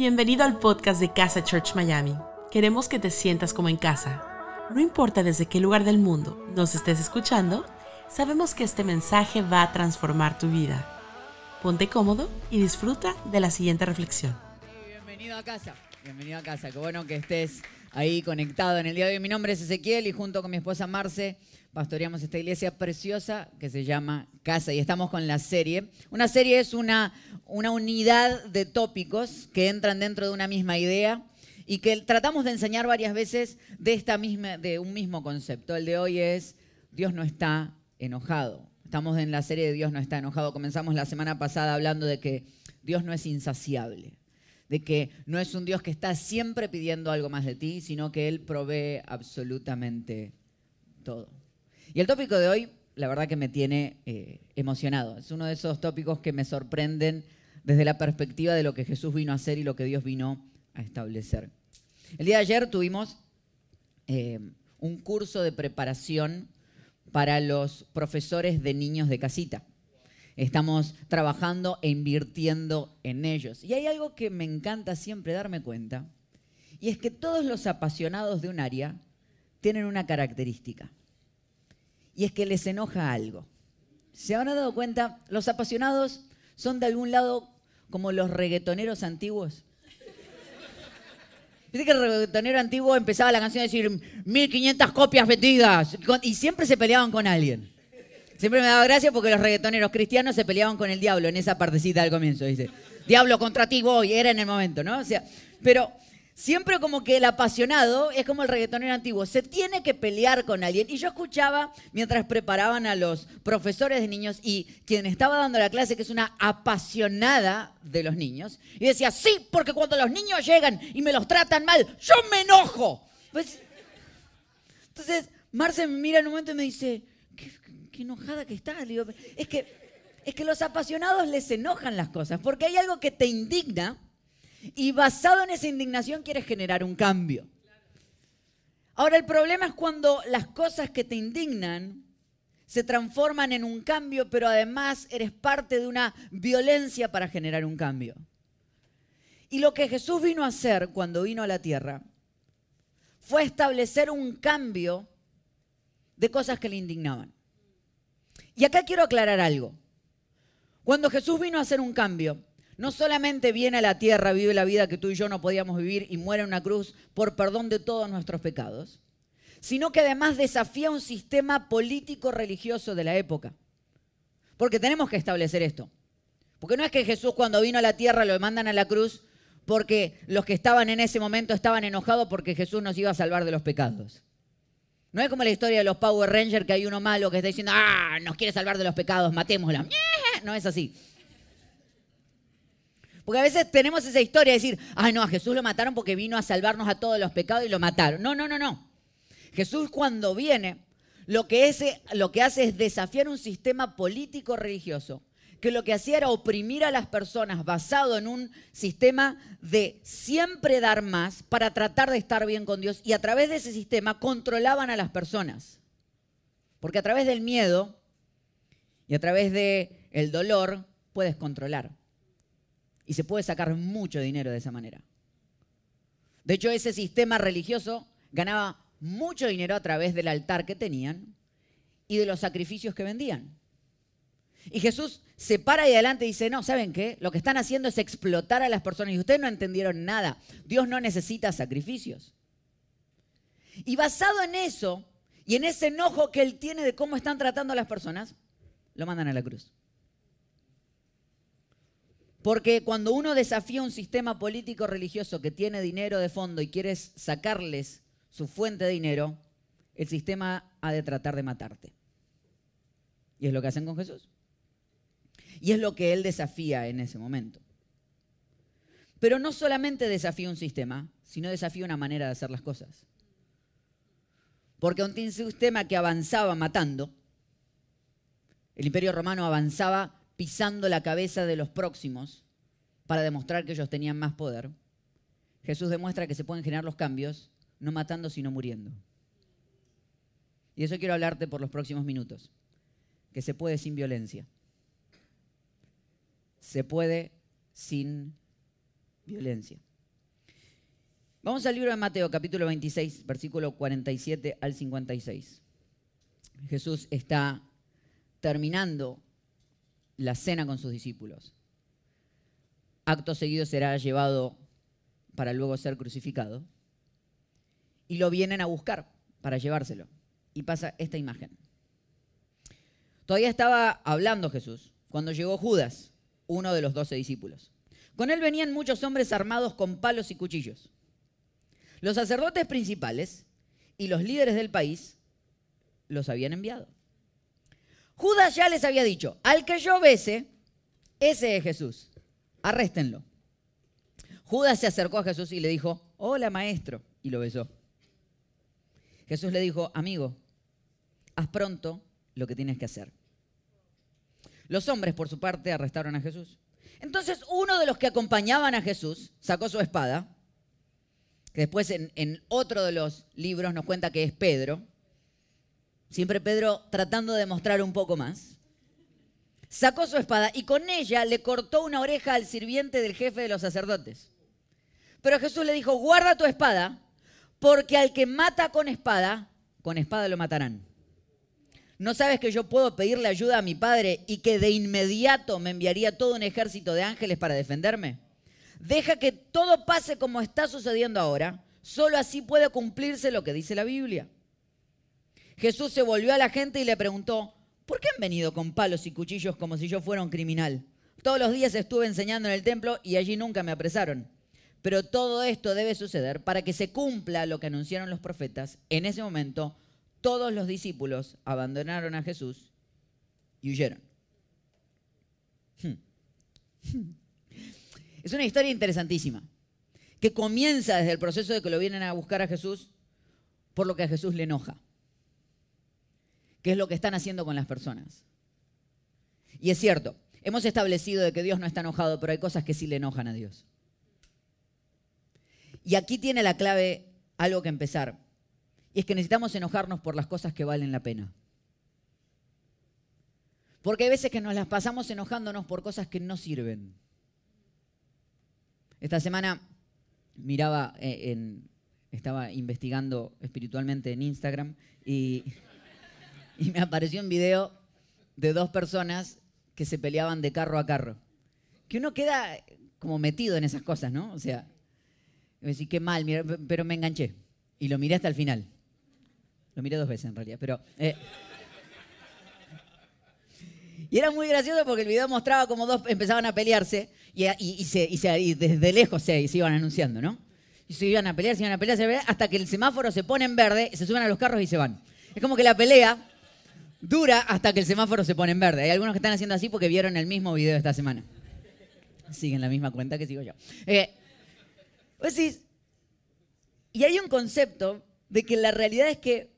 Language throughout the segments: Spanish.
Bienvenido al podcast de Casa Church Miami. Queremos que te sientas como en casa. No importa desde qué lugar del mundo nos estés escuchando, sabemos que este mensaje va a transformar tu vida. Ponte cómodo y disfruta de la siguiente reflexión. Bienvenido a casa, bienvenido a casa. Qué bueno que estés ahí conectado en el día de hoy. Mi nombre es Ezequiel y junto con mi esposa Marce pastoreamos esta iglesia preciosa que se llama Casa y estamos con la serie. Una serie es una, una unidad de tópicos que entran dentro de una misma idea y que tratamos de enseñar varias veces de, esta misma, de un mismo concepto. El de hoy es Dios no está enojado. Estamos en la serie de Dios no está enojado. Comenzamos la semana pasada hablando de que Dios no es insaciable, de que no es un Dios que está siempre pidiendo algo más de ti, sino que Él provee absolutamente todo. Y el tópico de hoy, la verdad que me tiene eh, emocionado. Es uno de esos tópicos que me sorprenden desde la perspectiva de lo que Jesús vino a hacer y lo que Dios vino a establecer. El día de ayer tuvimos eh, un curso de preparación para los profesores de niños de casita. Estamos trabajando e invirtiendo en ellos. Y hay algo que me encanta siempre darme cuenta, y es que todos los apasionados de un área tienen una característica y es que les enoja algo. ¿Se habrán dado cuenta? Los apasionados son de algún lado como los reggaetoneros antiguos. Viste que el reggaetonero antiguo empezaba la canción a decir 1500 copias vendidas y siempre se peleaban con alguien. Siempre me daba gracia porque los reggaetoneros cristianos se peleaban con el diablo en esa partecita del comienzo, dice. Diablo contra ti voy, era en el momento, ¿no? O sea, pero siempre como que el apasionado es como el reggaetonero antiguo, se tiene que pelear con alguien. Y yo escuchaba mientras preparaban a los profesores de niños y quien estaba dando la clase, que es una apasionada de los niños, y decía, sí, porque cuando los niños llegan y me los tratan mal, yo me enojo. Pues, entonces, Marce me mira en un momento y me dice, enojada que estás. es que, es que los apasionados les enojan las cosas, porque hay algo que te indigna y basado en esa indignación quieres generar un cambio. Ahora el problema es cuando las cosas que te indignan se transforman en un cambio, pero además eres parte de una violencia para generar un cambio. Y lo que Jesús vino a hacer cuando vino a la tierra fue establecer un cambio de cosas que le indignaban. Y acá quiero aclarar algo. Cuando Jesús vino a hacer un cambio, no solamente viene a la tierra, vive la vida que tú y yo no podíamos vivir y muere en una cruz por perdón de todos nuestros pecados, sino que además desafía un sistema político religioso de la época. Porque tenemos que establecer esto. Porque no es que Jesús cuando vino a la tierra lo mandan a la cruz porque los que estaban en ese momento estaban enojados porque Jesús nos iba a salvar de los pecados. No es como la historia de los Power Rangers que hay uno malo que está diciendo, ah, nos quiere salvar de los pecados, matémosla. No es así. Porque a veces tenemos esa historia de decir, ay no, a Jesús lo mataron porque vino a salvarnos a todos los pecados y lo mataron. No, no, no, no. Jesús cuando viene, lo que, lo que hace es desafiar un sistema político religioso que lo que hacía era oprimir a las personas basado en un sistema de siempre dar más para tratar de estar bien con Dios y a través de ese sistema controlaban a las personas. Porque a través del miedo y a través del el dolor puedes controlar y se puede sacar mucho dinero de esa manera. De hecho, ese sistema religioso ganaba mucho dinero a través del altar que tenían y de los sacrificios que vendían. Y Jesús se para y adelante y dice, no, ¿saben qué? Lo que están haciendo es explotar a las personas y ustedes no entendieron nada. Dios no necesita sacrificios. Y basado en eso y en ese enojo que él tiene de cómo están tratando a las personas, lo mandan a la cruz. Porque cuando uno desafía un sistema político religioso que tiene dinero de fondo y quieres sacarles su fuente de dinero, el sistema ha de tratar de matarte. Y es lo que hacen con Jesús. Y es lo que él desafía en ese momento. Pero no solamente desafía un sistema, sino desafía una manera de hacer las cosas. Porque un sistema que avanzaba matando, el imperio romano avanzaba pisando la cabeza de los próximos para demostrar que ellos tenían más poder, Jesús demuestra que se pueden generar los cambios no matando, sino muriendo. Y eso quiero hablarte por los próximos minutos, que se puede sin violencia. Se puede sin violencia. Vamos al libro de Mateo, capítulo 26, versículo 47 al 56. Jesús está terminando la cena con sus discípulos. Acto seguido será llevado para luego ser crucificado. Y lo vienen a buscar para llevárselo. Y pasa esta imagen. Todavía estaba hablando Jesús cuando llegó Judas, uno de los doce discípulos. Con él venían muchos hombres armados con palos y cuchillos. Los sacerdotes principales y los líderes del país los habían enviado. Judas ya les había dicho, al que yo bese, ese es Jesús. Arréstenlo. Judas se acercó a Jesús y le dijo, hola maestro, y lo besó. Jesús le dijo, amigo, haz pronto lo que tienes que hacer. Los hombres, por su parte, arrestaron a Jesús. Entonces uno de los que acompañaban a Jesús sacó su espada, que después en, en otro de los libros nos cuenta que es Pedro, siempre Pedro tratando de mostrar un poco más, sacó su espada y con ella le cortó una oreja al sirviente del jefe de los sacerdotes. Pero Jesús le dijo, guarda tu espada, porque al que mata con espada, con espada lo matarán. ¿No sabes que yo puedo pedirle ayuda a mi padre y que de inmediato me enviaría todo un ejército de ángeles para defenderme? Deja que todo pase como está sucediendo ahora. Solo así puede cumplirse lo que dice la Biblia. Jesús se volvió a la gente y le preguntó, ¿por qué han venido con palos y cuchillos como si yo fuera un criminal? Todos los días estuve enseñando en el templo y allí nunca me apresaron. Pero todo esto debe suceder para que se cumpla lo que anunciaron los profetas. En ese momento, todos los discípulos abandonaron a Jesús y huyeron. Hmm. Es una historia interesantísima, que comienza desde el proceso de que lo vienen a buscar a Jesús por lo que a Jesús le enoja, que es lo que están haciendo con las personas. Y es cierto, hemos establecido de que Dios no está enojado, pero hay cosas que sí le enojan a Dios. Y aquí tiene la clave algo que empezar, y es que necesitamos enojarnos por las cosas que valen la pena. Porque hay veces que nos las pasamos enojándonos por cosas que no sirven. Esta semana miraba, eh, en, estaba investigando espiritualmente en Instagram y, me apareció un video de dos personas que se peleaban de carro a carro. Que uno queda como metido en esas cosas, ¿no? O sea, me qué mal, pero me enganché. Y lo miré hasta el final. Lo miré dos veces en realidad, pero... Eh, y era muy gracioso porque el video mostraba como dos empezaban a pelearse y, desde lejos se, iban anunciando, ¿no? Y se iban a pelear, se iban a pelear, se iban a pelear, hasta que el semáforo se pone en verde, se suben a los carros y se van. Es como que la pelea dura hasta que el semáforo se pone en verde. Hay algunos que están haciendo así porque vieron el mismo video esta semana. Siguen la misma cuenta que sigo yo. Eh, y hay un concepto de que la realidad es que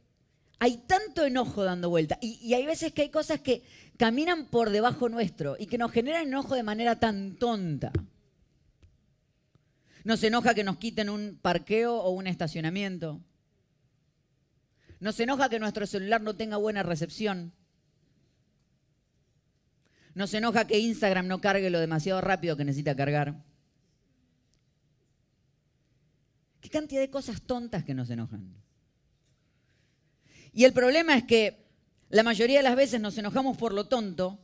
hay tanto enojo dando vuelta y, hay veces que hay cosas que caminan por debajo nuestro y que nos generan enojo de manera tan tonta. Nos enoja que nos quiten un parqueo o un estacionamiento. Nos enoja que nuestro celular no tenga buena recepción. Nos enoja que Instagram no cargue lo demasiado rápido que necesita cargar. Qué cantidad de cosas tontas que nos enojan. Y el problema es que la mayoría de las veces nos enojamos por lo tonto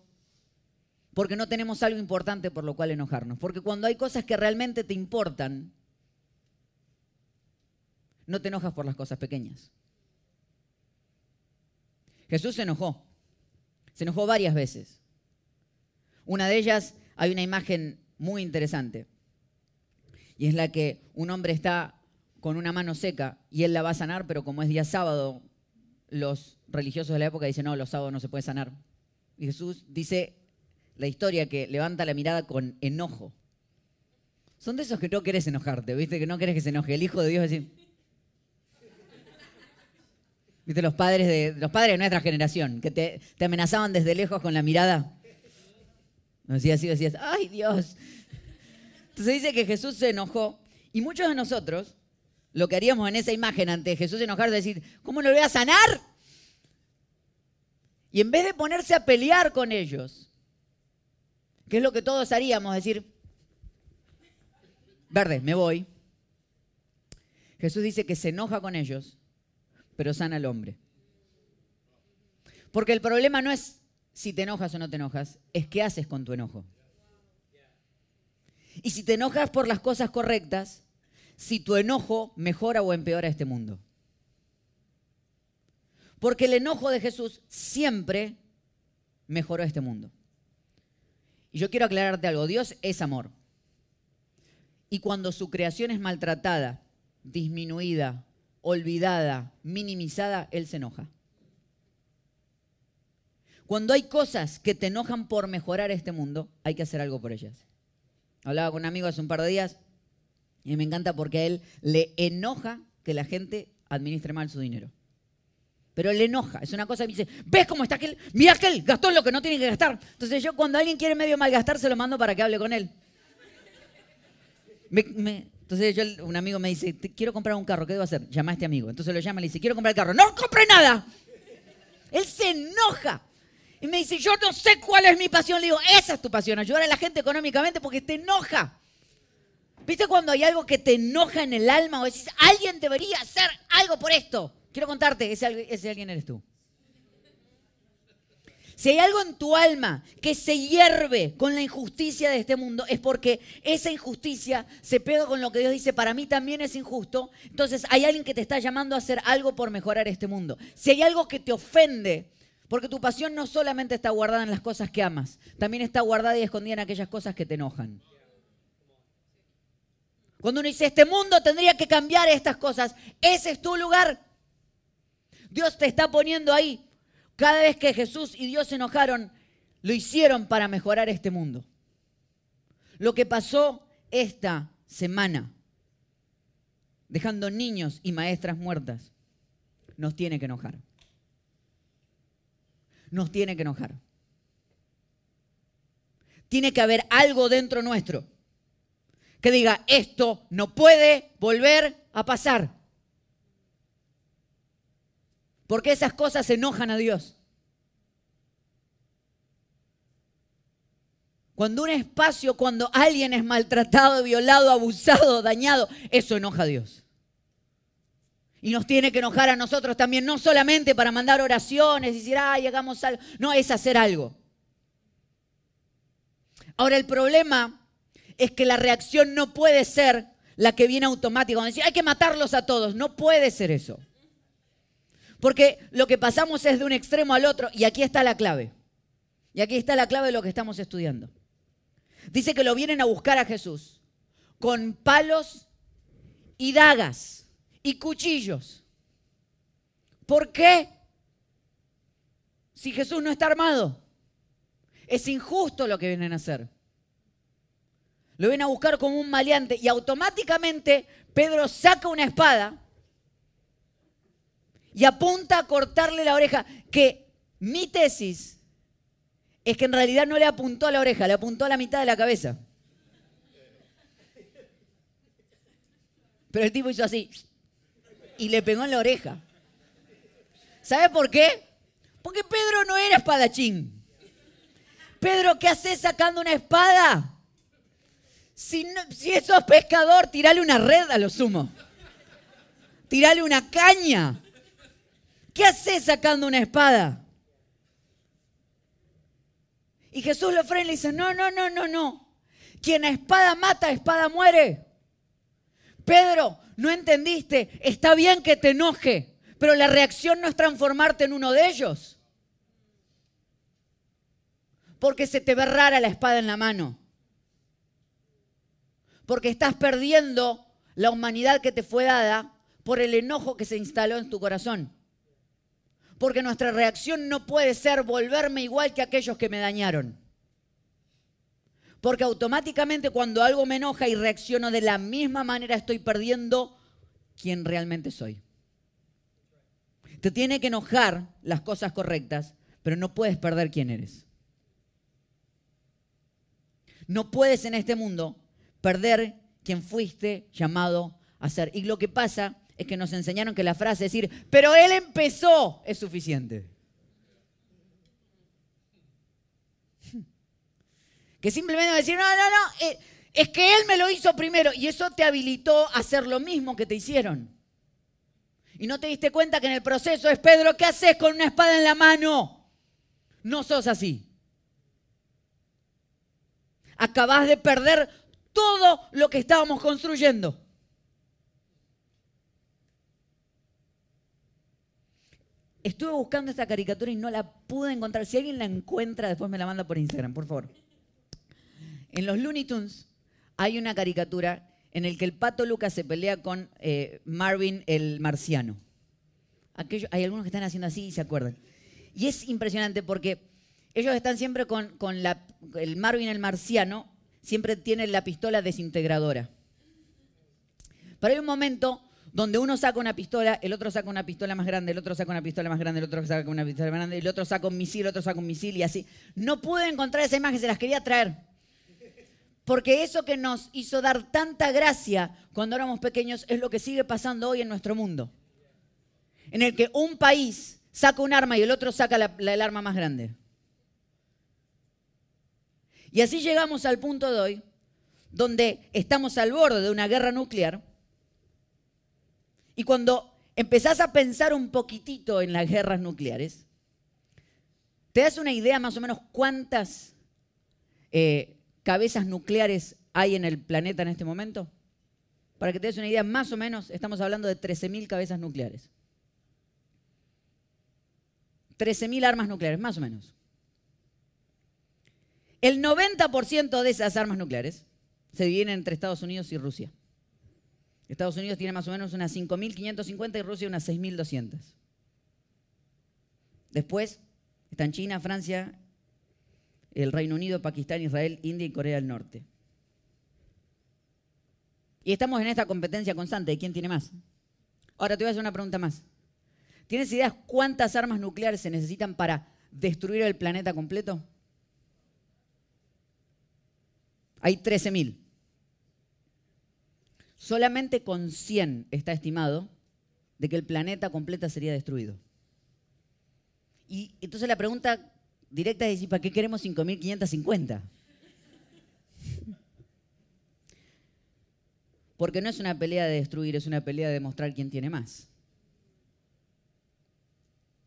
porque no tenemos algo importante por lo cual enojarnos. Porque cuando hay cosas que realmente te importan, no te enojas por las cosas pequeñas. Jesús se enojó. Se enojó varias veces. Una de ellas hay una imagen muy interesante. Y es la que un hombre está con una mano seca y él la va a sanar, pero como es día sábado, los religiosos de la época dicen, no, los sábados no se puede sanar. Y Jesús dice la historia que levanta la mirada con enojo. Son de esos que no querés enojarte, ¿viste? Que no querés que se enoje. El Hijo de Dios es. ¿Viste? Los padres de, los padres de nuestra generación, que te, amenazaban desde lejos con la mirada. Decías así, decías, ¡ay Dios! Entonces dice que Jesús se enojó y muchos de nosotros lo que haríamos en esa imagen ante Jesús enojar, decir, ¿cómo lo voy a sanar? Y en vez de ponerse a pelear con ellos, que es lo que todos haríamos, decir, verde, me voy. Jesús dice que se enoja con ellos, pero sana al hombre. Porque el problema no es si te enojas o no te enojas, es qué haces con tu enojo. Y si te enojas por las cosas correctas, si tu enojo mejora o empeora este mundo. Porque el enojo de Jesús siempre mejoró este mundo. Y yo quiero aclararte algo, Dios es amor. Y cuando su creación es maltratada, disminuida, olvidada, minimizada, Él se enoja. Cuando hay cosas que te enojan por mejorar este mundo, hay que hacer algo por ellas. Hablaba con un amigo hace un par de días y me encanta porque a él le enoja que la gente administre mal su dinero. Pero le enoja, es una cosa que dice, ¿ves cómo está aquel? Mira aquel, gastó lo que no tiene que gastar. Entonces yo cuando alguien quiere medio malgastar, se lo mando para que hable con él. entonces yo, un amigo me dice, quiero comprar un carro, ¿qué debo hacer? Llama a este amigo. Entonces lo llama y le dice, quiero comprar el carro. ¡No compre nada! Él se enoja. Y me dice, yo no sé cuál es mi pasión. Le digo, esa es tu pasión, ayudar a la gente económicamente porque te enoja. ¿Viste cuando hay algo que te enoja en el alma o decís, alguien debería hacer algo por esto? Quiero contarte, ese, ese alguien eres tú. Si hay algo en tu alma que se hierve con la injusticia de este mundo, es porque esa injusticia se pega con lo que Dios dice, para mí también es injusto. Entonces hay alguien que te está llamando a hacer algo por mejorar este mundo. Si hay algo que te ofende, porque tu pasión no solamente está guardada en las cosas que amas, también está guardada y escondida en aquellas cosas que te enojan. Cuando uno dice, este mundo tendría que cambiar estas cosas, ese es tu lugar. Dios te está poniendo ahí. Cada vez que Jesús y Dios se enojaron, lo hicieron para mejorar este mundo. Lo que pasó esta semana, dejando niños y maestras muertas, nos tiene que enojar nos tiene que enojar. Tiene que haber algo dentro nuestro que diga, esto no puede volver a pasar. Porque esas cosas enojan a Dios. Cuando un espacio, cuando alguien es maltratado, violado, abusado, dañado, eso enoja a Dios. Y nos tiene que enojar a nosotros también, no solamente para mandar oraciones y decir, ay, hagamos algo. No, es hacer algo. Ahora, el problema es que la reacción no puede ser la que viene automática. Hay que matarlos a todos. No puede ser eso. Porque lo que pasamos es de un extremo al otro y aquí está la clave. Y aquí está la clave de lo que estamos estudiando. Dice que lo vienen a buscar a Jesús con palos y dagas y cuchillos. ¿Por qué? Si Jesús no está armado. Es injusto lo que vienen a hacer. Lo vienen a buscar como un maleante y automáticamente Pedro saca una espada y apunta a cortarle la oreja. Que mi tesis es que en realidad no le apuntó a la oreja, le apuntó a la mitad de la cabeza. Pero el tipo hizo así y le pegó en la oreja. ¿Sabe por qué? Porque Pedro no era espadachín. Pedro, ¿qué haces sacando una espada? Si, si sos pescador, tirale una red a lo sumo. Tirale una caña. ¿Qué haces sacando una espada? Y Jesús lo frena y le dice, no, no, no, no, no. Quien a espada mata, a espada muere. Pedro, no entendiste, está bien que te enoje, pero la reacción no es transformarte en uno de ellos. Porque se te ve rara la espada en la mano. Porque estás perdiendo la humanidad que te fue dada por el enojo que se instaló en tu corazón. Porque nuestra reacción no puede ser volverme igual que aquellos que me dañaron. Porque automáticamente cuando algo me enoja y reacciono de la misma manera estoy perdiendo quién realmente soy. Te tiene que enojar las cosas correctas, pero no puedes perder quién eres. No puedes en este mundo perder quien fuiste llamado a ser. Y lo que pasa es que nos enseñaron que la frase decir, pero él empezó, es suficiente. Que simplemente decir, no, no, no, eh, Es que Él me lo hizo primero y eso te habilitó a hacer lo mismo que te hicieron. Y no te diste cuenta que en el proceso es, Pedro, ¿qué haces con una espada en la mano? No sos así. Acabás de perder todo lo que estábamos construyendo. Estuve buscando esta caricatura y no la pude encontrar. Si alguien la encuentra, después me la manda por Instagram, por favor. En los Looney Tunes hay una caricatura en el que el pato Lucas se pelea con eh, Marvin el marciano. hay algunos que están haciendo así y se acuerdan. Y es impresionante porque ellos están siempre con, el Marvin el marciano, siempre tiene la pistola desintegradora. Pero hay un momento donde uno saca una pistola, el otro saca una pistola más grande, el otro saca una pistola más grande, el otro saca una pistola más grande, el otro saca un misil, el otro saca un misil y así. No pude encontrar esa imagen, se las quería traer. Porque eso que nos hizo dar tanta gracia cuando éramos pequeños es lo que sigue pasando hoy en nuestro mundo. En el que un país saca un arma y el otro saca el arma más grande. Y así llegamos al punto de hoy, donde estamos al borde de una guerra nuclear y cuando empezás a pensar un poquitito en las guerras nucleares, ¿te das una idea más o menos cuántas eh, cabezas nucleares hay en el planeta en este momento? Para que te des una idea, más o menos estamos hablando de 13.000 cabezas nucleares. 13.000 armas nucleares, más o menos. El 90% de esas armas nucleares se dividen entre Estados Unidos y Rusia. Estados Unidos tiene más o menos unas 5.550 y Rusia unas 6.200. Después están China, Francia, el Reino Unido, Pakistán, Israel, India y Corea del Norte. Y estamos en esta competencia constante de quién tiene más. Ahora te voy a hacer una pregunta más. ¿Tienes ideas cuántas armas nucleares se necesitan para destruir el planeta completo? Hay 13.000. Solamente con 100 está estimado de que el planeta completo sería destruido. Y entonces la pregunta directa es, ¿para qué queremos 5.550? Porque no es una pelea de destruir, es una pelea de demostrar quién tiene más.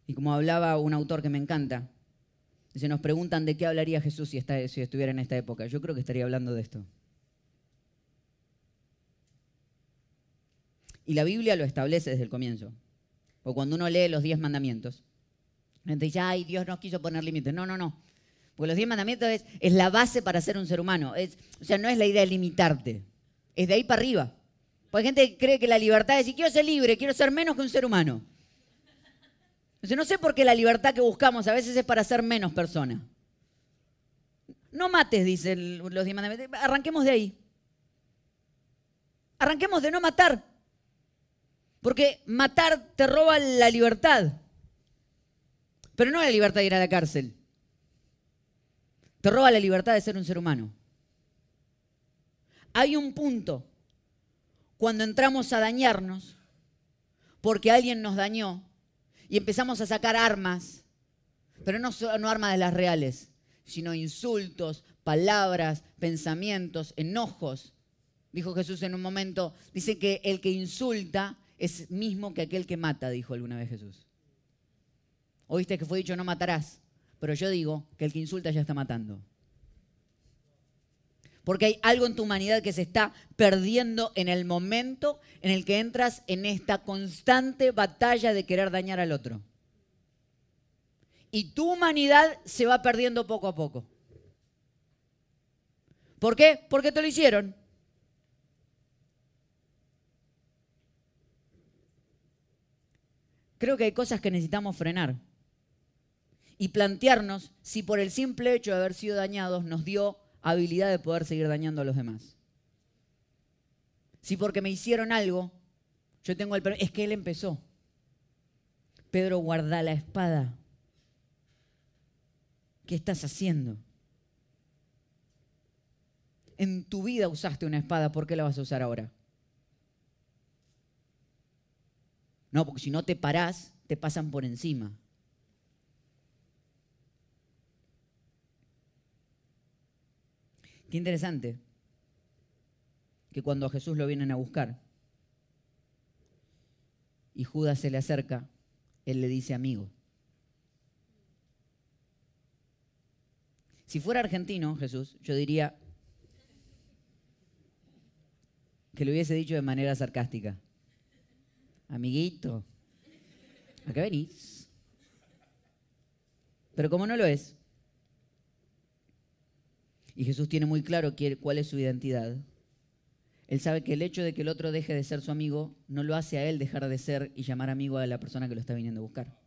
Y como hablaba un autor que me encanta, se nos preguntan de qué hablaría Jesús si, estuviera en esta época. Yo creo que estaría hablando de esto. Y la Biblia lo establece desde el comienzo. O cuando uno lee los diez mandamientos, gente dice, ay, Dios nos quiso poner límites. No, no, no. Porque los diez mandamientos es, la base para ser un ser humano. o sea, no es la idea de limitarte. Es de ahí para arriba. Porque hay gente que cree que la libertad es, si quiero ser libre, quiero ser menos que un ser humano. No sé por qué la libertad que buscamos a veces es para ser menos persona. No mates, dicen los diez. Arranquemos de ahí. Arranquemos de no matar. Porque matar te roba la libertad. Pero no la libertad de ir a la cárcel. Te roba la libertad de ser un ser humano. Hay un punto cuando entramos a dañarnos porque alguien nos dañó y empezamos a sacar armas, pero no, no armas de las reales, sino insultos, palabras, pensamientos, enojos. Dijo Jesús en un momento, dice que el que insulta es mismo que aquel que mata, dijo alguna vez Jesús. Oíste que fue dicho no matarás, pero yo digo que el que insulta ya está matando. Porque hay algo en tu humanidad que se está perdiendo en el momento en el que entras en esta constante batalla de querer dañar al otro. Y tu humanidad se va perdiendo poco a poco. ¿Por qué? Porque te lo hicieron. creo que hay cosas que necesitamos frenar y plantearnos si por el simple hecho de haber sido dañados nos dio habilidad de poder seguir dañando a los demás. Si porque me hicieron algo, yo tengo el... Es que él empezó. Pedro, guarda la espada. ¿Qué estás haciendo? En tu vida usaste una espada, ¿por qué la vas a usar ahora? No, porque si no te parás, te pasan por encima. Qué interesante. que cuando a Jesús lo vienen a buscar y Judas se le acerca, él le dice amigo. Si fuera argentino, Jesús, yo diría que le hubiese dicho de manera sarcástica, amiguito, ¿a qué venís? Pero como no lo es, y Jesús tiene muy claro cuál es su identidad, él sabe que el hecho de que el otro deje de ser su amigo no lo hace a él dejar de ser y llamar amigo a la persona que lo está viniendo a buscar.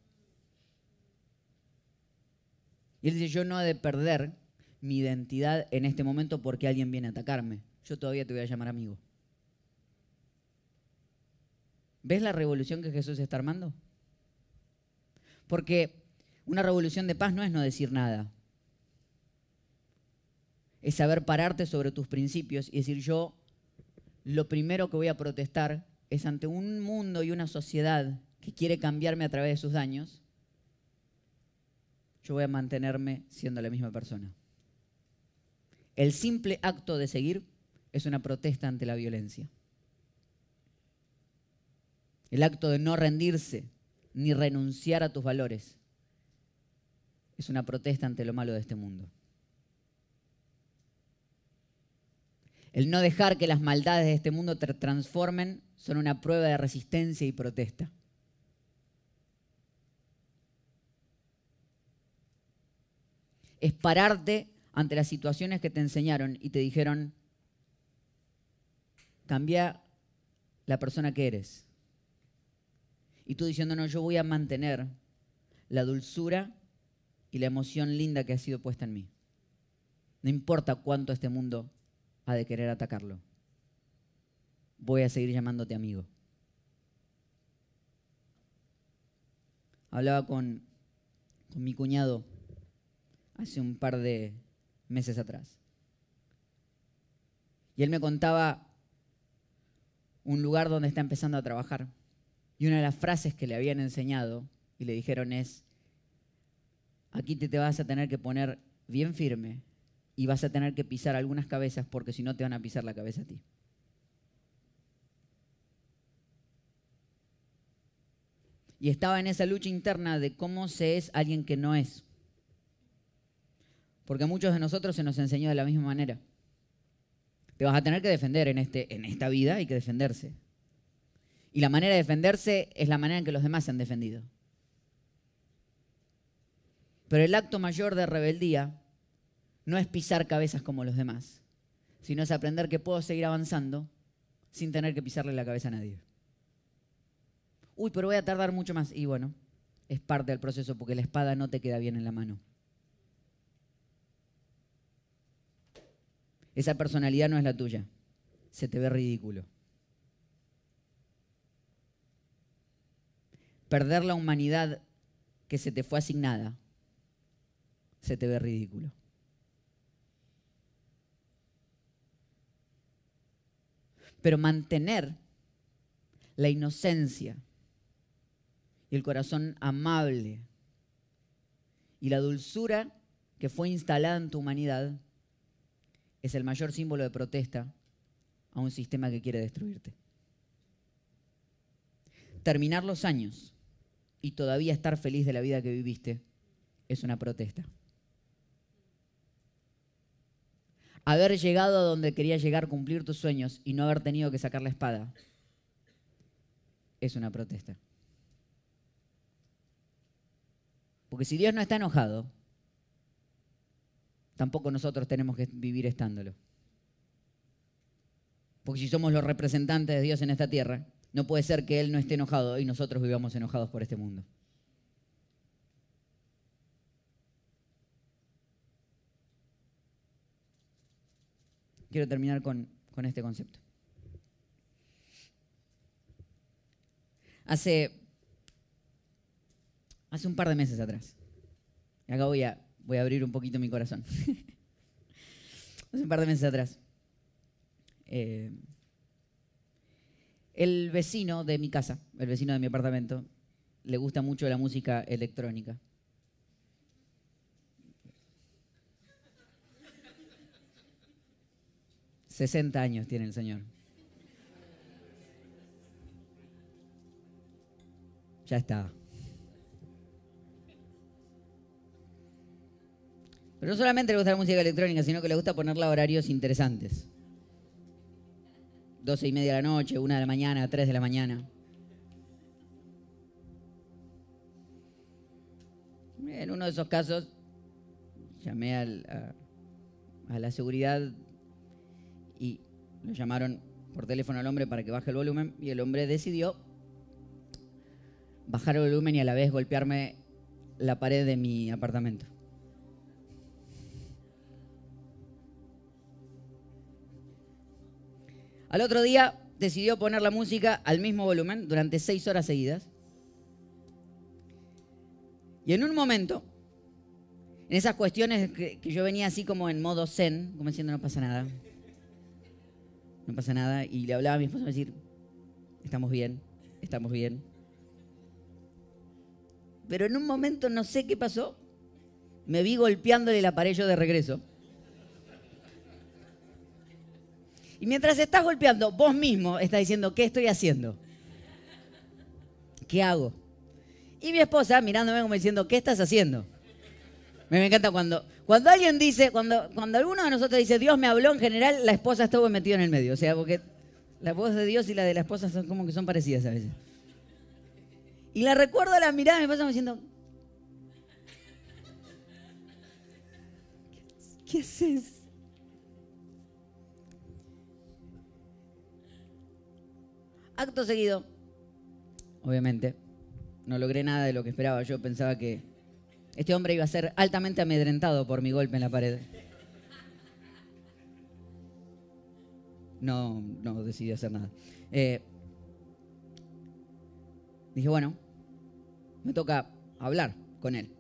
Y él dice, yo no he de perder mi identidad en este momento porque alguien viene a atacarme. Yo todavía te voy a llamar amigo. ¿Ves la revolución que Jesús está armando? Porque una revolución de paz no es no decir nada. Es saber pararte sobre tus principios y decir yo lo primero que voy a protestar es ante un mundo y una sociedad que quiere cambiarme a través de sus daños, yo voy a mantenerme siendo la misma persona. El simple acto de seguir es una protesta ante la violencia. El acto de no rendirse ni renunciar a tus valores es una protesta ante lo malo de este mundo. El no dejar que las maldades de este mundo te transformen son una prueba de resistencia y protesta. Es pararte ante las situaciones que te enseñaron y te dijeron, cambia la persona que eres. Y tú diciendo, no, yo voy a mantener la dulzura y la emoción linda que ha sido puesta en mí. No importa cuánto este mundo ha de querer atacarlo. Voy a seguir llamándote amigo. Hablaba con, con mi cuñado hace un par de meses atrás. Y él me contaba un lugar donde está empezando a trabajar. Y una de las frases que le habían enseñado y le dijeron es, aquí te, te vas a tener que poner bien firme y vas a tener que pisar algunas cabezas porque si no te van a pisar la cabeza a ti. Y estaba en esa lucha interna de cómo se es alguien que no es. Porque a muchos de nosotros se nos enseñó de la misma manera. Te vas a tener que defender en, este, en esta vida, hay que defenderse. Y la manera de defenderse es la manera en que los demás se han defendido. Pero el acto mayor de rebeldía no es pisar cabezas como los demás, sino es aprender que puedo seguir avanzando sin tener que pisarle la cabeza a nadie. Uy, pero voy a tardar mucho más. Y bueno, es parte del proceso porque la espada no te queda bien en la mano. Esa personalidad no es la tuya. Se te ve ridículo. Perder la humanidad que se te fue asignada, se te ve ridículo. Pero mantener la inocencia y el corazón amable y la dulzura que fue instalada en tu humanidad es el mayor símbolo de protesta a un sistema que quiere destruirte. Terminar los años y todavía estar feliz de la vida que viviste es una protesta. Haber llegado a donde quería llegar, cumplir tus sueños y no haber tenido que sacar la espada, es una protesta. Porque si Dios no está enojado, tampoco nosotros tenemos que vivir estándolo. Porque si somos los representantes de Dios en esta tierra, no puede ser que Él no esté enojado y nosotros vivamos enojados por este mundo. Quiero terminar con, este concepto. Hace, hace un par de meses atrás, y acá voy a, voy a abrir un poquito mi corazón. hace un par de meses atrás, eh, el vecino de mi casa, el vecino de mi apartamento, le gusta mucho la música electrónica. 60 años tiene el señor. Ya está. Pero no solamente le gusta la música electrónica, sino que le gusta ponerla a horarios interesantes. 12 y media de la noche, 1 de la mañana, 3 de la mañana. En uno de esos casos llamé a, a la seguridad y lo llamaron por teléfono al hombre para que baje el volumen y el hombre decidió bajar el volumen y a la vez golpearme la pared de mi apartamento. Al otro día decidió poner la música al mismo volumen durante seis horas seguidas. Y en un momento, en esas cuestiones que, yo venía así como en modo zen, como diciendo no pasa nada, no pasa nada, y le hablaba a mi esposa a decir, estamos bien, estamos bien. Pero en un momento no sé qué pasó, me vi golpeándole el aparello de regreso. Y mientras estás golpeando, vos mismo estás diciendo, ¿qué estoy haciendo? ¿Qué hago? Y mi esposa mirándome como diciendo, ¿qué estás haciendo? Me, encanta cuando, cuando alguien dice, cuando, cuando alguno de nosotros dice, Dios me habló en general, la esposa estuvo metida en el medio. O sea, porque la voz de Dios y la de la esposa son como que son parecidas a veces. Y la recuerdo a la mirada de mi esposa diciendo, ¿qué haces? Acto seguido, obviamente, no logré nada de lo que esperaba. Yo pensaba que este hombre iba a ser altamente amedrentado por mi golpe en la pared. No, no decidí hacer nada. Eh, dije, bueno, me toca hablar con él.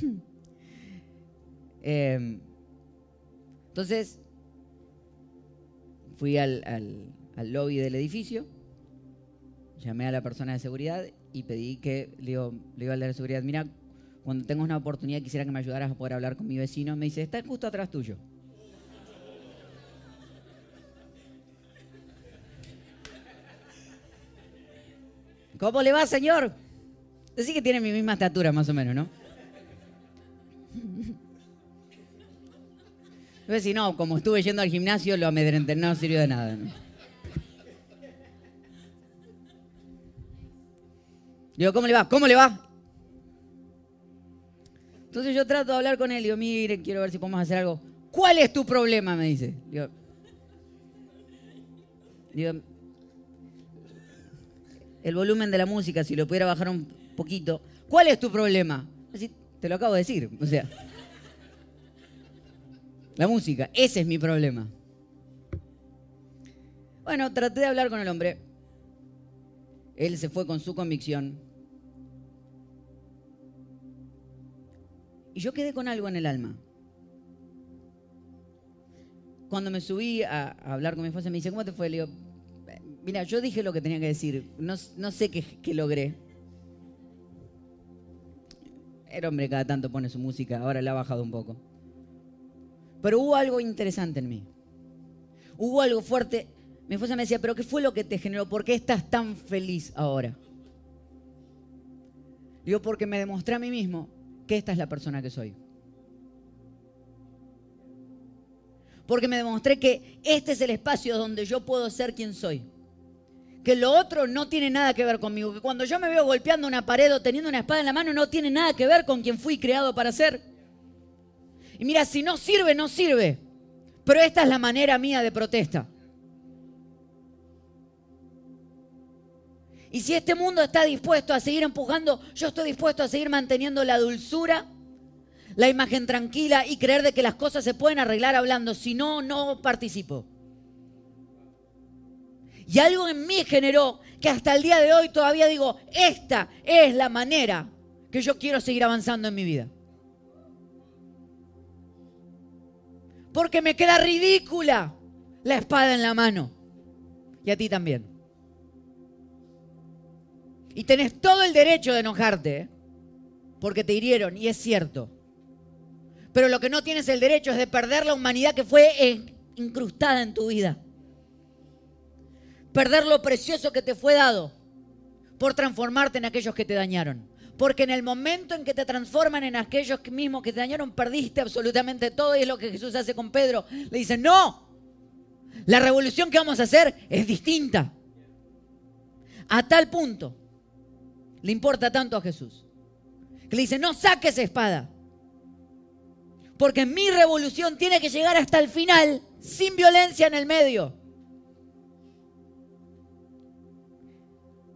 Em, entonces, fui al, al lobby del edificio, llamé a la persona de seguridad y pedí que, le digo, al de seguridad, mira, cuando tengas una oportunidad quisiera que me ayudaras a poder hablar con mi vecino. Me dice, está justo atrás tuyo. ¿Cómo le va, señor? Así que tiene mi misma estatura, más o menos, ¿no? Yo si no, como estuve yendo al gimnasio, lo amedrenté, no sirvió de nada. ¿no? Digo, ¿cómo le va? ¿Cómo le va? Entonces yo trato de hablar con él. Digo, mire, quiero ver si podemos hacer algo. ¿Cuál es tu problema? Me dice. Digo, el volumen de la música, si lo pudiera bajar un poquito. ¿Cuál es tu problema? Así, te lo acabo de decir. O sea, la música, ese es mi problema. Bueno, traté de hablar con el hombre. Él se fue con su convicción. Y yo quedé con algo en el alma. Cuando me subí a, hablar con mi esposa, me dice, ¿cómo te fue? Le digo, mira, yo dije lo que tenía que decir. No, sé qué, logré. El hombre cada tanto pone su música, ahora le ha bajado un poco. Pero hubo algo interesante en mí. Hubo algo fuerte. Mi esposa me decía, pero ¿qué fue lo que te generó? ¿Por qué estás tan feliz ahora? Digo, porque me demostré a mí mismo que esta es la persona que soy. Porque me demostré que este es el espacio donde yo puedo ser quien soy. Que lo otro no tiene nada que ver conmigo. Que cuando yo me veo golpeando una pared o teniendo una espada en la mano no tiene nada que ver con quien fui creado para ser. Y mira, si no sirve, no sirve. Pero esta es la manera mía de protesta. Y si este mundo está dispuesto a seguir empujando, yo estoy dispuesto a seguir manteniendo la dulzura, la imagen tranquila y creer de que las cosas se pueden arreglar hablando. Si no, no participo. Y algo en mí generó que hasta el día de hoy todavía digo, esta es la manera que yo quiero seguir avanzando en mi vida. Porque me queda ridícula la espada en la mano. Y a ti también. Y tenés todo el derecho de enojarte, ¿eh? porque te hirieron, y es cierto. Pero lo que no tienes el derecho es de perder la humanidad que fue incrustada en tu vida. Perder lo precioso que te fue dado por transformarte en aquellos que te dañaron. Porque en el momento en que te transforman en aquellos mismos que te dañaron, perdiste absolutamente todo. Y es lo que Jesús hace con Pedro. Le dice, no, la revolución que vamos a hacer es distinta. A tal punto le importa tanto a Jesús. Que le dice, no saques espada. Porque mi revolución tiene que llegar hasta el final sin violencia en el medio.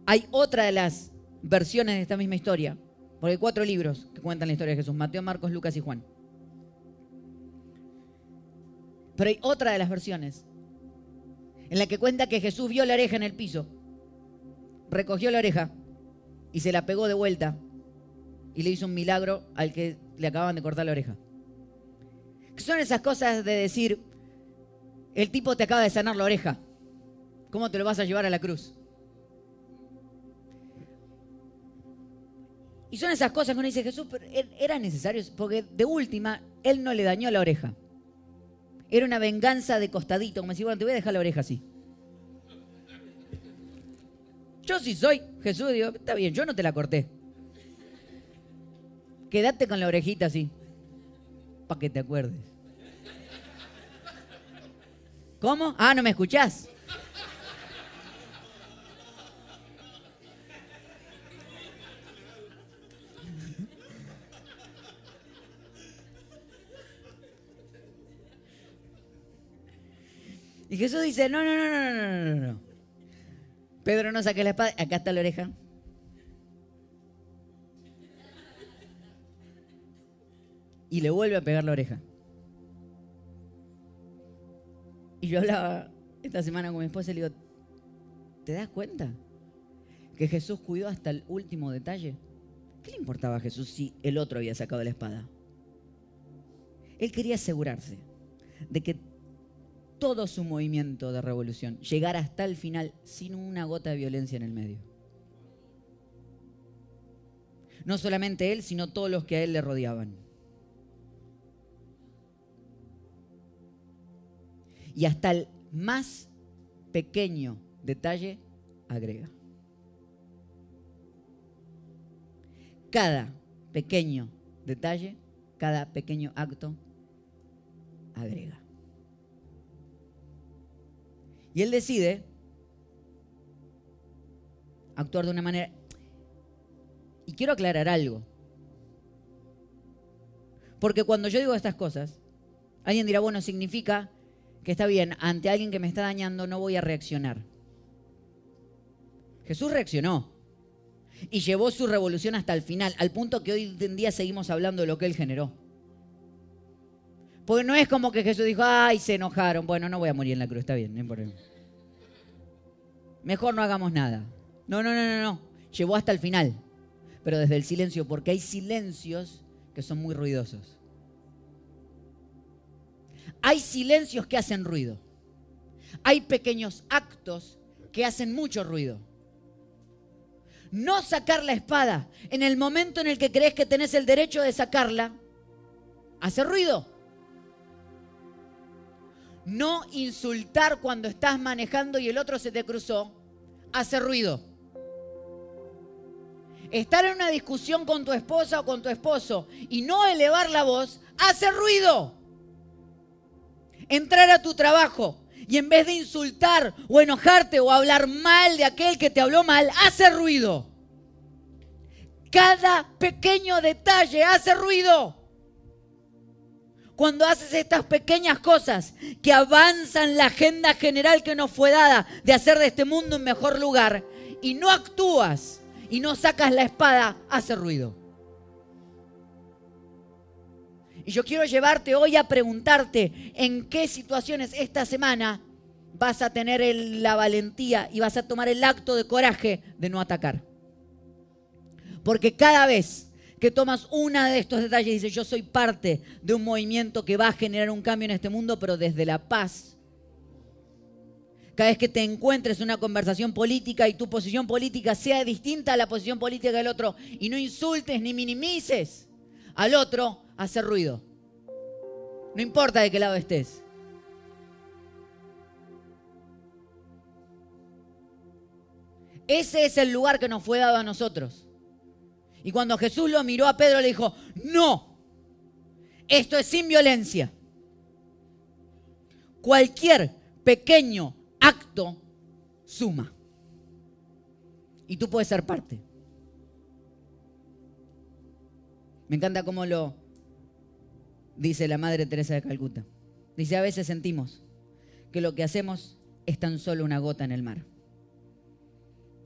Hay otra de las versiones de esta misma historia, porque hay cuatro libros que cuentan la historia de Jesús, Mateo, Marcos, Lucas y Juan. Pero hay otra de las versiones en la que cuenta que Jesús vio la oreja en el piso, recogió la oreja y se la pegó de vuelta y le hizo un milagro al que le acaban de cortar la oreja. ¿Qué son esas cosas de decir, el tipo te acaba de sanar la oreja, ¿cómo te lo vas a llevar a la cruz? Y son esas cosas que uno dice, Jesús, er, era necesario, porque de última, él no le dañó la oreja. Era una venganza de costadito, como decir, bueno, te voy a dejar la oreja así. Yo sí soy Jesús, digo, está bien, yo no te la corté. Quédate con la orejita así, para que te acuerdes. ¿Cómo? Ah, ¿no me escuchás? Y Jesús dice, no, no, no, no, no, no, no. Pedro no saque la espada, acá está la oreja. Y le vuelve a pegar la oreja. Y yo hablaba esta semana con mi esposa y le digo, ¿te das cuenta? Que Jesús cuidó hasta el último detalle. ¿Qué le importaba a Jesús si el otro había sacado la espada? Él quería asegurarse de que todo su movimiento de revolución, llegar hasta el final sin una gota de violencia en el medio. No solamente él, sino todos los que a él le rodeaban. Y hasta el más pequeño detalle agrega. Cada pequeño detalle, cada pequeño acto agrega. Y él decide actuar de una manera... Y quiero aclarar algo. Porque cuando yo digo estas cosas, alguien dirá, bueno, significa que está bien, ante alguien que me está dañando no voy a reaccionar. Jesús reaccionó y llevó su revolución hasta el final, al punto que hoy en día seguimos hablando de lo que él generó. Porque no es como que Jesús dijo, ay, se enojaron. Bueno, no voy a morir en la cruz, está bien, no importa. Mejor no hagamos nada. No, no, no, no, no. Llevó hasta el final. Pero desde el silencio, porque hay silencios que son muy ruidosos. Hay silencios que hacen ruido. Hay pequeños actos que hacen mucho ruido. No sacar la espada en el momento en el que crees que tenés el derecho de sacarla, hace ruido. No insultar cuando estás manejando y el otro se te cruzó, hace ruido. Estar en una discusión con tu esposa o con tu esposo y no elevar la voz, hace ruido. Entrar a tu trabajo y en vez de insultar o enojarte o hablar mal de aquel que te habló mal, hace ruido. Cada pequeño detalle hace ruido. Cuando haces estas pequeñas cosas que avanzan la agenda general que nos fue dada de hacer de este mundo un mejor lugar y no actúas y no sacas la espada, hace ruido. Y yo quiero llevarte hoy a preguntarte en qué situaciones esta semana vas a tener la valentía y vas a tomar el acto de coraje de no atacar. Porque cada vez que tomas una de estos detalles y dices, yo soy parte de un movimiento que va a generar un cambio en este mundo, pero desde la paz. Cada vez que te encuentres una conversación política y tu posición política sea distinta a la posición política del otro y no insultes ni minimices al otro, hacer ruido. No importa de qué lado estés. Ese es el lugar que nos fue dado a nosotros. Y cuando Jesús lo miró a Pedro le dijo, no, esto es sin violencia. Cualquier pequeño acto suma. Y tú puedes ser parte. Me encanta cómo lo dice la Madre Teresa de Calcuta. Dice, a veces sentimos que lo que hacemos es tan solo una gota en el mar.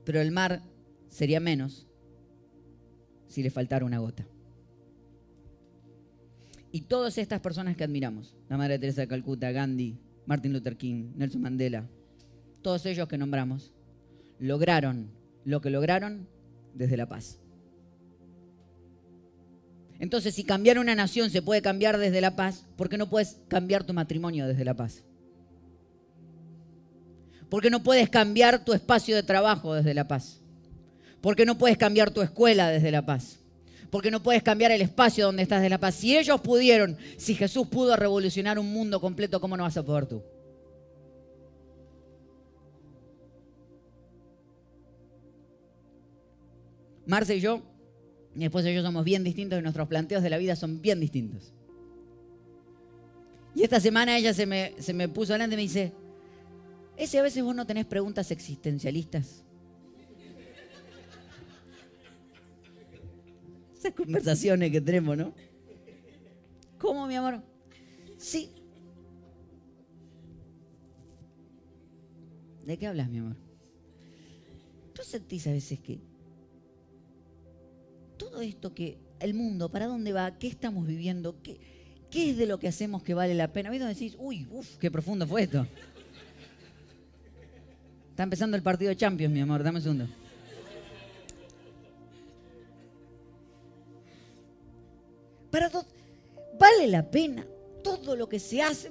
Pero el mar sería menos si le faltara una gota. Y todas estas personas que admiramos, la Madre Teresa de Calcuta, Gandhi, Martin Luther King, Nelson Mandela, todos ellos que nombramos, lograron lo que lograron desde la paz. Entonces, si cambiar una nación se puede cambiar desde la paz, ¿por qué no puedes cambiar tu matrimonio desde la paz? ¿Por qué no puedes cambiar tu espacio de trabajo desde la paz? ¿Por qué no puedes cambiar tu escuela desde la paz? ¿Por qué no puedes cambiar el espacio donde estás de la paz? Si ellos pudieron, si Jesús pudo revolucionar un mundo completo, ¿cómo no vas a poder tú? Marce y yo, mi esposa y yo somos bien distintos y nuestros planteos de la vida son bien distintos. Y esta semana ella se me, se me puso delante y me dice, ese a veces vos no tenés preguntas existencialistas. Esas conversaciones que tenemos, ¿no? ¿Cómo, mi amor? Sí. ¿De qué hablas, mi amor? ¿Tú sentís a veces que todo esto que el mundo, para dónde va, qué estamos viviendo, qué, qué es de lo que hacemos que vale la pena? ¿Viste donde decís, uy, uff, qué profundo fue esto? Está empezando el partido de Champions, mi amor, dame un segundo. Para todo, vale la pena todo lo que se hace.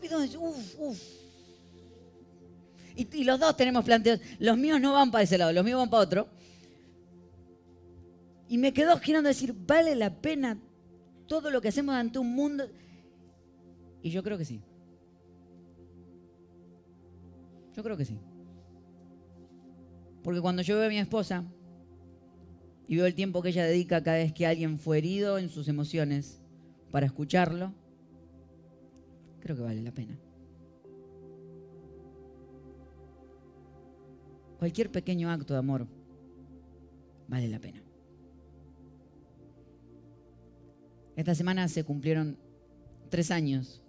Y, los dos tenemos planteos. Los míos no van para ese lado, los míos van para otro. Y me quedó girando a decir, ¿vale la pena todo lo que hacemos ante un mundo? Y yo creo que sí. Yo creo que sí. Porque cuando yo veo a mi esposa y veo el tiempo que ella dedica cada vez que alguien fue herido en sus emociones para escucharlo, creo que vale la pena. Cualquier pequeño acto de amor vale la pena. Esta semana se cumplieron tres años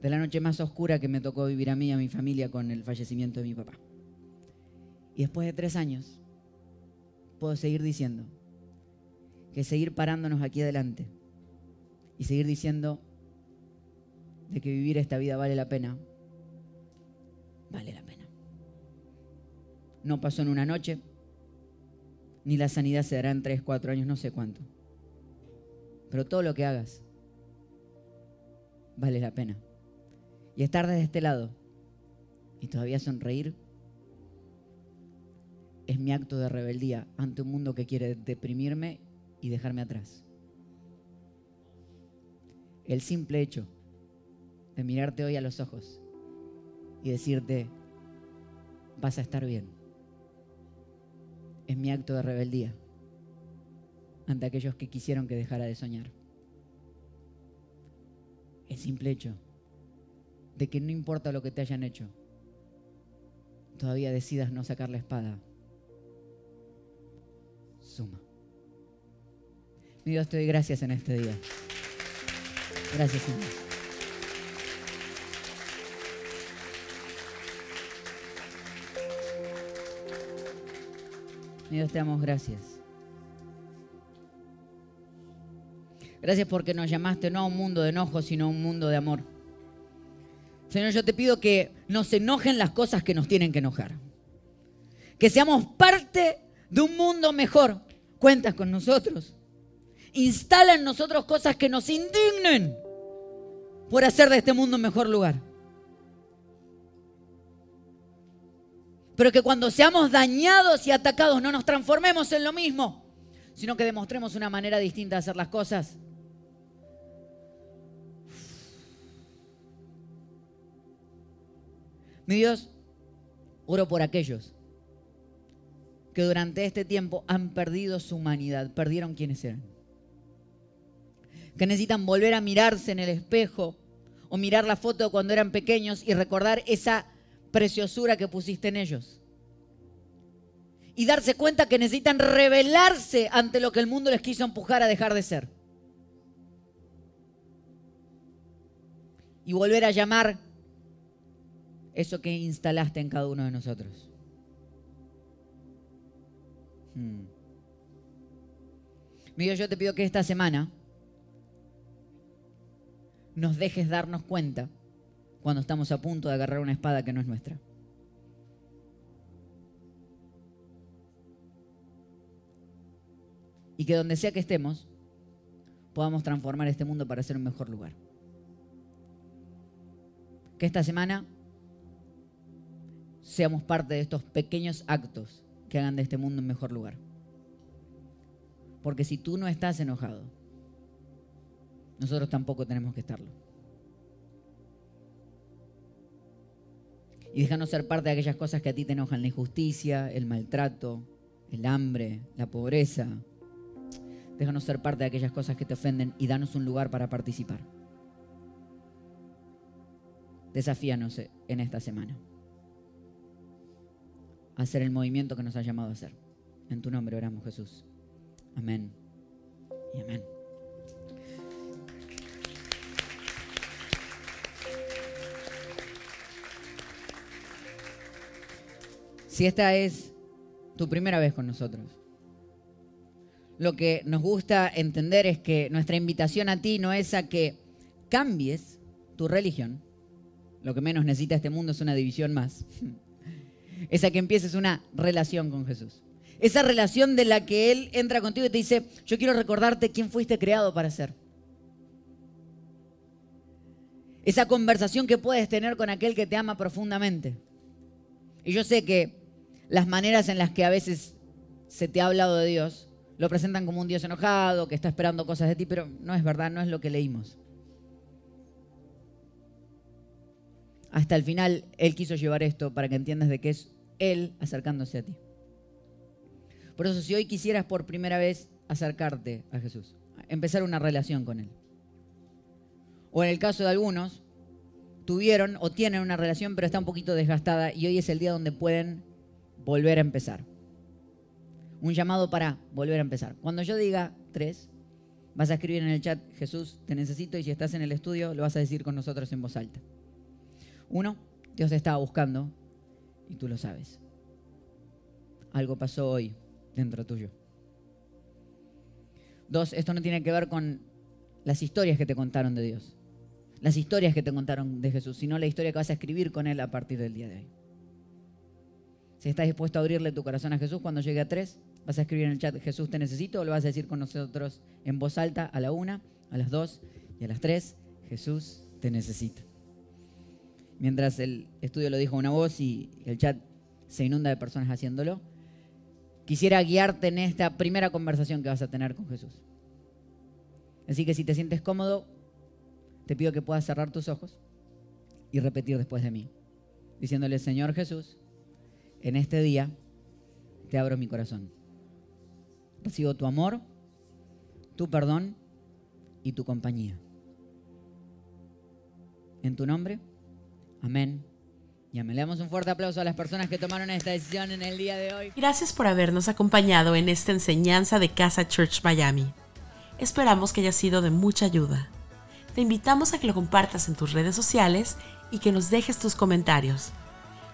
de la noche más oscura que me tocó vivir a mí y a mi familia con el fallecimiento de mi papá. Y después de tres años, puedo seguir diciendo que seguir parándonos aquí adelante y seguir diciendo de que vivir esta vida vale la pena, vale la pena. No pasó en una noche, ni la sanidad se dará en tres, cuatro años, no sé cuánto. Pero todo lo que hagas vale la pena. Y estar desde este lado y todavía sonreír es mi acto de rebeldía ante un mundo que quiere deprimirme y dejarme atrás. El simple hecho de mirarte hoy a los ojos y decirte, vas a estar bien, es mi acto de rebeldía ante aquellos que quisieron que dejara de soñar. El simple hecho de que no importa lo que te hayan hecho, todavía decidas no sacar la espada suma. Mi Dios, te doy gracias en este día. Gracias, Señor. Dios, te damos gracias. Gracias porque nos llamaste no a un mundo de enojo, sino a un mundo de amor. Señor, yo te pido que nos enojen las cosas que nos tienen que enojar. Que seamos parte de un mundo mejor, cuentas con nosotros. Instala en nosotros cosas que nos indignen por hacer de este mundo un mejor lugar. Pero que cuando seamos dañados y atacados no nos transformemos en lo mismo, sino que demostremos una manera distinta de hacer las cosas. Mi Dios, oro por aquellos que durante este tiempo han perdido su humanidad, perdieron quienes eran. Que necesitan volver a mirarse en el espejo o mirar la foto cuando eran pequeños y recordar esa preciosura que pusiste en ellos. Y darse cuenta que necesitan rebelarse ante lo que el mundo les quiso empujar a dejar de ser. Y volver a llamar eso que instalaste en cada uno de nosotros. Hmm. Dios, yo te pido que esta semana nos dejes darnos cuenta cuando estamos a punto de agarrar una espada que no es nuestra. Y que donde sea que estemos, podamos transformar este mundo para ser un mejor lugar. Que esta semana seamos parte de estos pequeños actos que hagan de este mundo un mejor lugar. Porque si tú no estás enojado, nosotros tampoco tenemos que estarlo. Y déjanos ser parte de aquellas cosas que a ti te enojan, la injusticia, el maltrato, el hambre, la pobreza. Déjanos ser parte de aquellas cosas que te ofenden y danos un lugar para participar. Desafíanos en esta semana hacer el movimiento que nos ha llamado a hacer. En tu nombre oramos, Jesús. Amén y amén. Si esta es tu primera vez con nosotros, lo que nos gusta entender es que nuestra invitación a ti no es a que cambies tu religión. Lo que menos necesita este mundo es una división más. es a que empieces una relación con Jesús. Esa relación de la que Él entra contigo y te dice, yo quiero recordarte quién fuiste creado para ser. Esa conversación que puedes tener con aquel que te ama profundamente. Y yo sé que las maneras en las que a veces se te ha hablado de Dios lo presentan como un Dios enojado, que está esperando cosas de ti, pero no es verdad, no es lo que leímos. Hasta el final, Él quiso llevar esto para que entiendas de que es Él acercándose a ti. Por eso, si hoy quisieras por primera vez acercarte a Jesús, empezar una relación con Él, o en el caso de algunos, tuvieron o tienen una relación pero está un poquito desgastada y hoy es el día donde pueden volver a empezar. Un llamado para volver a empezar. Cuando yo diga tres, vas a escribir en el chat, Jesús, te necesito y si estás en el estudio, lo vas a decir con nosotros en voz alta. Uno, Dios te estaba buscando y tú lo sabes. Algo pasó hoy dentro tuyo. Dos, esto no tiene que ver con las historias que te contaron de Dios, las historias que te contaron de Jesús, sino la historia que vas a escribir con Él a partir del día de hoy. Si estás dispuesto a abrirle tu corazón a Jesús cuando llegue a tres, vas a escribir en el chat Jesús te necesito o lo vas a decir con nosotros en voz alta a la una, a las dos y a las tres, Jesús te necesita mientras el estudio lo dijo una voz y el chat se inunda de personas haciéndolo, quisiera guiarte en esta primera conversación que vas a tener con Jesús. Así que si te sientes cómodo, te pido que puedas cerrar tus ojos y repetir después de mí, diciéndole, Señor Jesús, en este día te abro mi corazón. Recibo tu amor, tu perdón y tu compañía. En tu nombre. Amén. Y amén. Le damos un fuerte aplauso a las personas que tomaron esta decisión en el día de hoy. Gracias por habernos acompañado en esta enseñanza de Casa Church Miami. Esperamos que haya sido de mucha ayuda. Te invitamos a que lo compartas en tus redes sociales y que nos dejes tus comentarios.